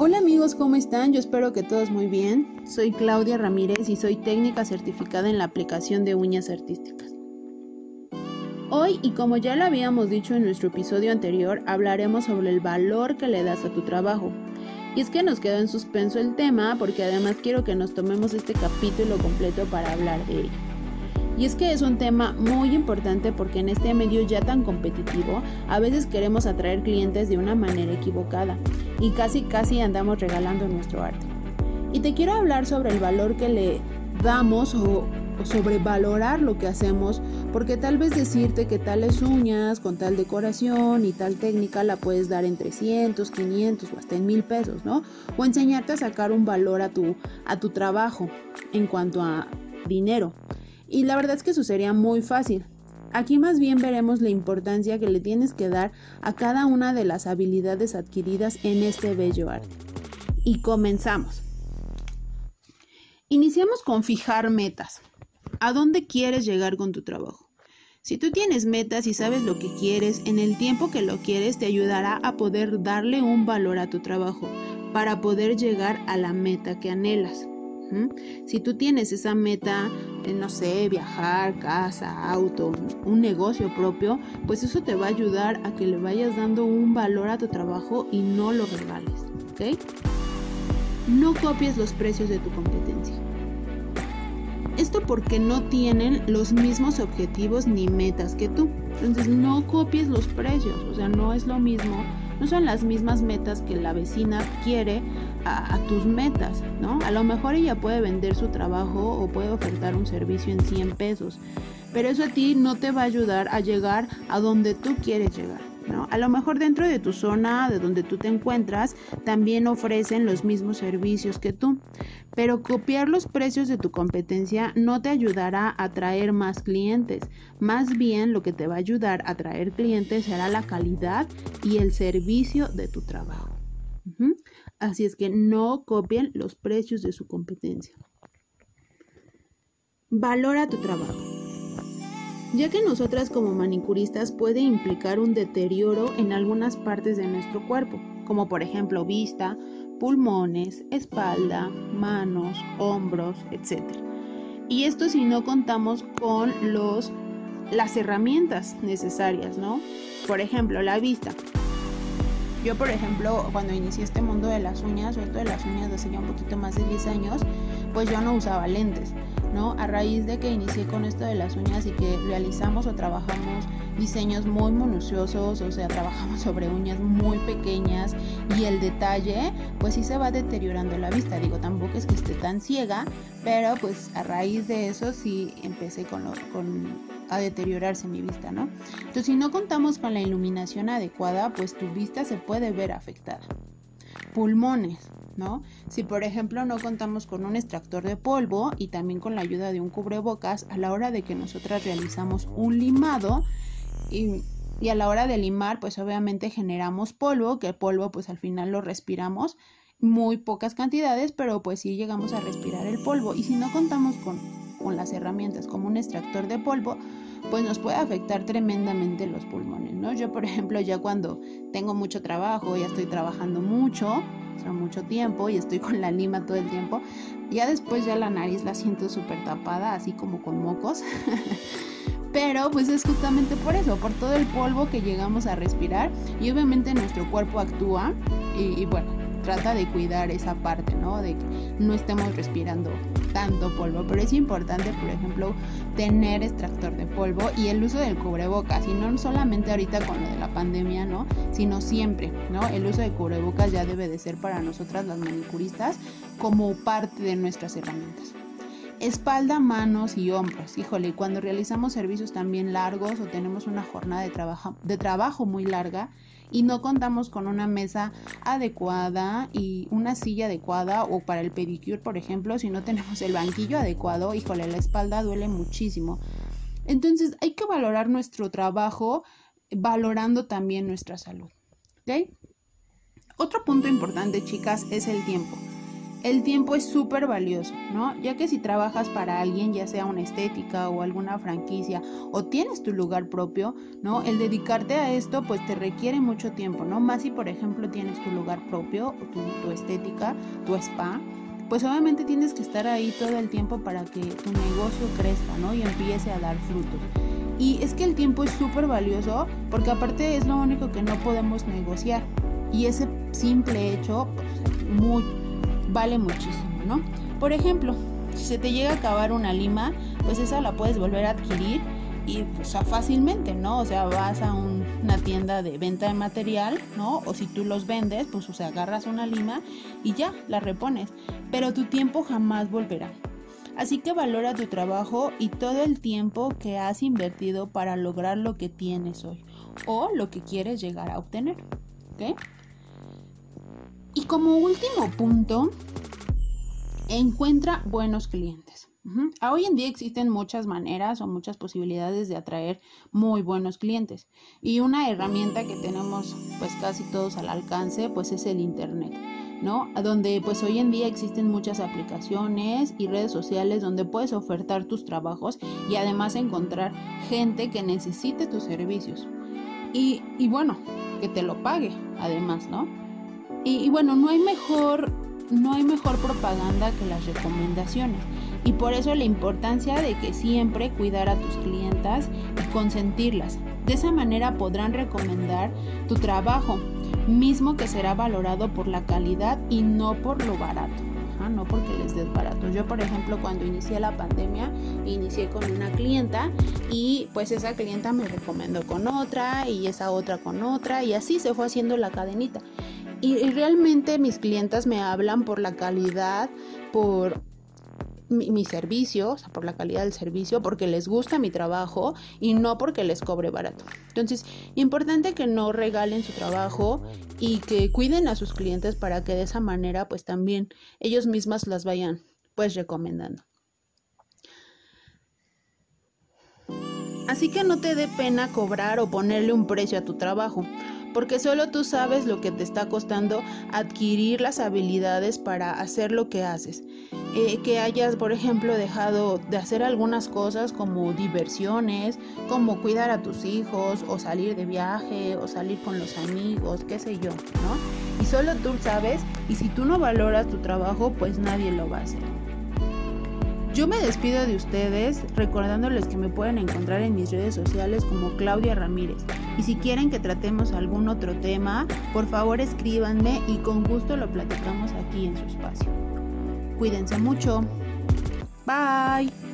Hola amigos, ¿cómo están? Yo espero que todos muy bien. Soy Claudia Ramírez y soy técnica certificada en la aplicación de uñas artísticas. Hoy, y como ya lo habíamos dicho en nuestro episodio anterior, hablaremos sobre el valor que le das a tu trabajo. Y es que nos quedó en suspenso el tema porque además quiero que nos tomemos este capítulo completo para hablar de ello. Y es que es un tema muy importante porque en este medio ya tan competitivo, a veces queremos atraer clientes de una manera equivocada y casi casi andamos regalando nuestro arte. Y te quiero hablar sobre el valor que le damos o, sobre valorar lo que hacemos, porque tal vez decirte que tales uñas con tal decoración y tal técnica la puedes dar en 300, 500 o hasta en mil pesos, ¿no? O enseñarte a sacar un valor a tu, a tu trabajo en cuanto a dinero. Y la verdad es que eso sería muy fácil. Aquí más bien veremos la importancia que le tienes que dar a cada una de las habilidades adquiridas en este bello arte. Y comenzamos. Iniciamos con fijar metas. ¿A dónde quieres llegar con tu trabajo? Si tú tienes metas y sabes lo que quieres, en el tiempo que lo quieres te ayudará a poder darle un valor a tu trabajo para poder llegar a la meta que anhelas. Si tú tienes esa meta, no sé, viajar, casa, auto, un negocio propio, pues eso te va a ayudar a que le vayas dando un valor a tu trabajo y no lo regales, ¿ok? No copies los precios de tu competencia. Esto porque no tienen los mismos objetivos ni metas que tú. Entonces no copies los precios, o sea, no es lo mismo no son las mismas metas que la vecina quiere a, tus metas, ¿no? A lo mejor ella puede vender su trabajo o puede ofertar un servicio en 100 pesos, pero eso a ti no te va a ayudar a llegar a donde tú quieres llegar. A lo mejor dentro de tu zona, de donde tú te encuentras, también ofrecen los mismos servicios que tú, pero copiar los precios de tu competencia no te ayudará a atraer más clientes. Más bien lo que te va a ayudar a atraer clientes será la calidad y el servicio de tu trabajo. Así es que no copien los precios de su competencia. Valora tu trabajo ya que nosotras como manicuristas puede implicar un deterioro en algunas partes de nuestro cuerpo, como por ejemplo vista, pulmones, espalda, manos, hombros, etc. Y esto si no contamos con los las herramientas necesarias, ¿no? Por ejemplo, la vista. Yo, por ejemplo, cuando inicié este mundo de las uñas, o esto de las uñas hace ya un poquito más de 10 años, pues yo no usaba lentes. ¿No? A raíz de que inicié con esto de las uñas y que realizamos o trabajamos diseños muy minuciosos, o sea, trabajamos sobre uñas muy pequeñas y el detalle, pues sí se va deteriorando la vista. Digo, tampoco es que esté tan ciega, pero pues a raíz de eso sí empecé con, con a deteriorarse mi vista, ¿no? Entonces, si no contamos con la iluminación adecuada, pues tu vista se puede ver afectada. Pulmones. ¿No? Si por ejemplo no contamos con un extractor de polvo y también con la ayuda de un cubrebocas a la hora de que nosotras realizamos un limado y, a la hora de limar pues obviamente generamos polvo, que el polvo pues al final lo respiramos muy pocas cantidades, pero pues sí llegamos a respirar el polvo y si no contamos con, con las herramientas como un extractor de polvo, pues nos puede afectar tremendamente los pulmones, ¿no? Yo, por ejemplo, ya cuando tengo mucho trabajo, ya estoy trabajando mucho, mucho tiempo y estoy con la lima todo el tiempo, ya después ya la nariz la siento súper tapada, así como con mocos. Pero pues es justamente por eso, por todo el polvo que llegamos a respirar y obviamente nuestro cuerpo actúa y bueno, trata de cuidar esa parte, ¿no? De que no estemos respirando tanto polvo, pero es importante, por ejemplo, tener extractor de polvo y el uso del cubrebocas, y no solamente ahorita con lo de la pandemia, ¿no? Sino siempre, ¿no? El uso de cubrebocas ya debe de ser para nosotras las manicuristas como parte de nuestras herramientas. Espalda, manos y hombros. Híjole, cuando realizamos servicios también largos o tenemos una jornada de trabajo, de trabajo muy larga, y no contamos con una mesa adecuada y una silla adecuada o para el pedicure, por ejemplo, si no tenemos el banquillo adecuado, híjole, la espalda duele muchísimo. Entonces hay que valorar nuestro trabajo valorando también nuestra salud. Otro punto importante, chicas, es el tiempo. El tiempo es súper valioso, ¿no? Ya que si trabajas para alguien, ya sea una estética o alguna franquicia, o tienes tu lugar propio, ¿no? El dedicarte a esto, pues te requiere mucho tiempo, ¿no? Más si, por ejemplo, tienes tu lugar propio, tu, tu estética, tu spa, pues obviamente tienes que estar ahí todo el tiempo para que tu negocio crezca, ¿no? Y empiece a dar frutos. Y es que el tiempo es súper valioso porque aparte es lo único que no podemos negociar. Y ese simple hecho, pues, muy, vale muchísimo, ¿no? Por ejemplo, si se te llega a acabar una lima, pues esa la puedes volver a adquirir y o sea, fácilmente, ¿no? O sea, vas a una tienda de venta de material, ¿no? O si tú los vendes, pues o sea, agarras una lima y ya, la repones. Pero tu tiempo jamás volverá. Así que valora tu trabajo y todo el tiempo que has invertido para lograr lo que tienes hoy o lo que quieres llegar a obtener. ¿Ok? Como último punto, encuentra buenos clientes. Hoy en día existen muchas maneras o muchas posibilidades de atraer muy buenos clientes y una herramienta que tenemos pues casi todos al alcance pues es el internet. ¿no? Donde pues hoy en día existen muchas aplicaciones y redes sociales donde puedes ofertar tus trabajos y además encontrar gente que necesite tus servicios. Y, bueno, que te lo pague además, ¿no? Y, bueno, no hay mejor no hay mejor propaganda que las recomendaciones y por eso la importancia de que siempre cuidar a tus clientas y consentirlas. De esa manera podrán recomendar tu trabajo, mismo que será valorado por la calidad y no por lo barato. no porque les des barato. Yo, por ejemplo, cuando inicié la pandemia, inicié con una clienta y pues esa clienta me recomendó con otra y esa otra con otra y así se fue haciendo la cadenita. Y, realmente mis clientas me hablan por la calidad, por mi, servicio, o sea, por la calidad del servicio, porque les gusta mi trabajo y no porque les cobre barato. Entonces, importante que no regalen su trabajo y que cuiden a sus clientes para que de esa manera, pues también ellos mismas las vayan, pues, recomendando. Así que no te dé pena cobrar o ponerle un precio a tu trabajo porque solo tú sabes lo que te está costando adquirir las habilidades para hacer lo que haces. Eh, que hayas, por ejemplo, dejado de hacer algunas cosas como diversiones, como cuidar a tus hijos, o salir de viaje, o salir con los amigos, qué sé yo, ¿no? Y solo tú sabes, y si tú no valoras tu trabajo, pues nadie lo va a hacer. Yo me despido de ustedes recordándoles que me pueden encontrar en mis redes sociales como Claudia Ramírez. Y si quieren que tratemos algún otro tema, por favor escríbanme y con gusto lo platicamos aquí en su espacio. Cuídense mucho. Bye.